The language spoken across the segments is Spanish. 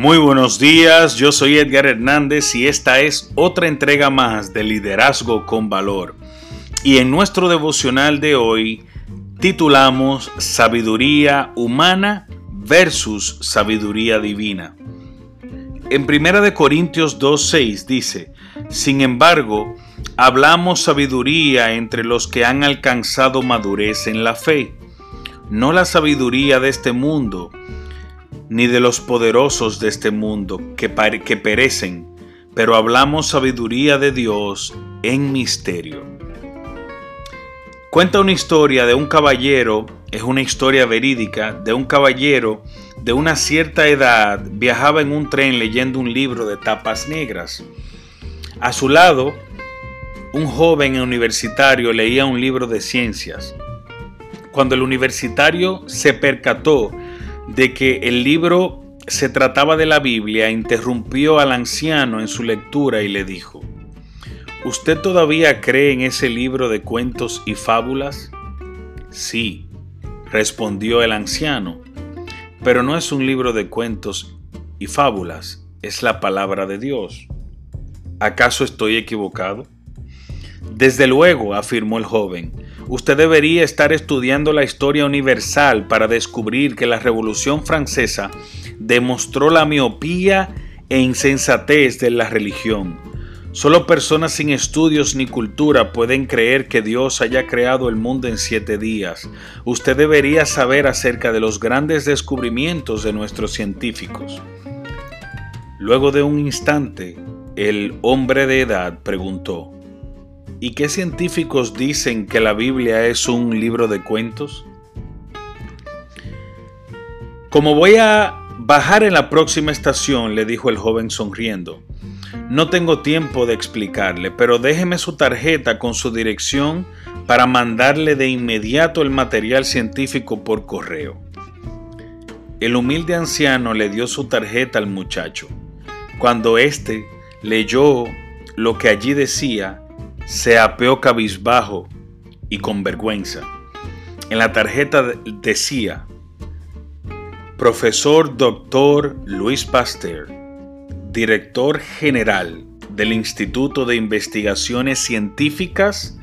Muy buenos días, yo soy Edgar Hernández y esta es otra entrega más de Liderazgo con Valor. Y en nuestro devocional de hoy titulamos Sabiduría humana versus sabiduría divina. En 1 Corintios 2.6 dice, Sin embargo, hablamos sabiduría entre los que han alcanzado madurez en la fe, no la sabiduría de este mundo, ni de los poderosos de este mundo que, que perecen, pero hablamos sabiduría de Dios en misterio. Cuenta una historia de un caballero, es una historia verídica, de un caballero de una cierta edad viajaba en un tren leyendo un libro de tapas negras. A su lado, un joven universitario leía un libro de ciencias. Cuando el universitario se percató de que el libro se trataba de la Biblia, interrumpió al anciano en su lectura y le dijo, ¿Usted todavía cree en ese libro de cuentos y fábulas? Sí, respondió el anciano, pero no es un libro de cuentos y fábulas, es la palabra de Dios. ¿Acaso estoy equivocado? Desde luego, afirmó el joven, usted debería estar estudiando la historia universal para descubrir que la Revolución Francesa demostró la miopía e insensatez de la religión. Solo personas sin estudios ni cultura pueden creer que Dios haya creado el mundo en siete días. Usted debería saber acerca de los grandes descubrimientos de nuestros científicos. Luego de un instante, el hombre de edad preguntó, ¿Y qué científicos dicen que la Biblia es un libro de cuentos? Como voy a bajar en la próxima estación, le dijo el joven sonriendo, no tengo tiempo de explicarle, pero déjeme su tarjeta con su dirección para mandarle de inmediato el material científico por correo. El humilde anciano le dio su tarjeta al muchacho. Cuando éste leyó lo que allí decía, se apeó cabizbajo y con vergüenza. En la tarjeta decía, Profesor Doctor Luis Pasteur, Director General del Instituto de Investigaciones Científicas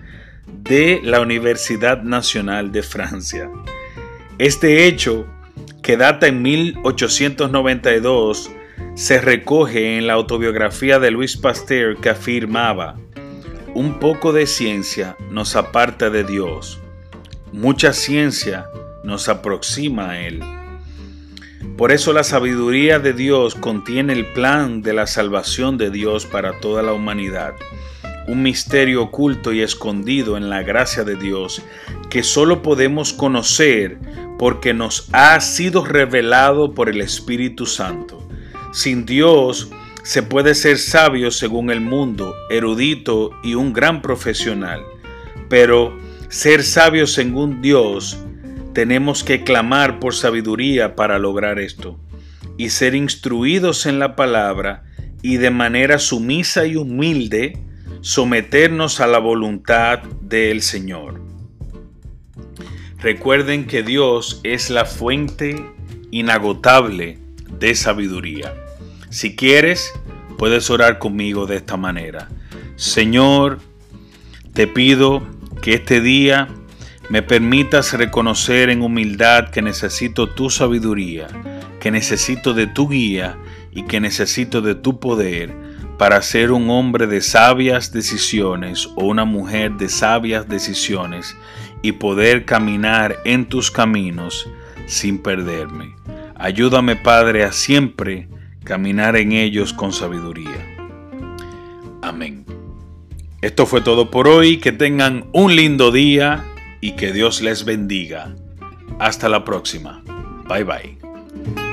de la Universidad Nacional de Francia. Este hecho, que data en 1892, se recoge en la autobiografía de Luis Pasteur que afirmaba, un poco de ciencia nos aparta de Dios. Mucha ciencia nos aproxima a Él. Por eso la sabiduría de Dios contiene el plan de la salvación de Dios para toda la humanidad. Un misterio oculto y escondido en la gracia de Dios que solo podemos conocer porque nos ha sido revelado por el Espíritu Santo. Sin Dios, se puede ser sabio según el mundo, erudito y un gran profesional, pero ser sabio según Dios, tenemos que clamar por sabiduría para lograr esto, y ser instruidos en la palabra y de manera sumisa y humilde someternos a la voluntad del Señor. Recuerden que Dios es la fuente inagotable de sabiduría. Si quieres, puedes orar conmigo de esta manera. Señor, te pido que este día me permitas reconocer en humildad que necesito tu sabiduría, que necesito de tu guía y que necesito de tu poder para ser un hombre de sabias decisiones o una mujer de sabias decisiones y poder caminar en tus caminos sin perderme. Ayúdame, Padre, a siempre caminar en ellos con sabiduría. Amén. Esto fue todo por hoy, que tengan un lindo día y que Dios les bendiga. Hasta la próxima. Bye bye.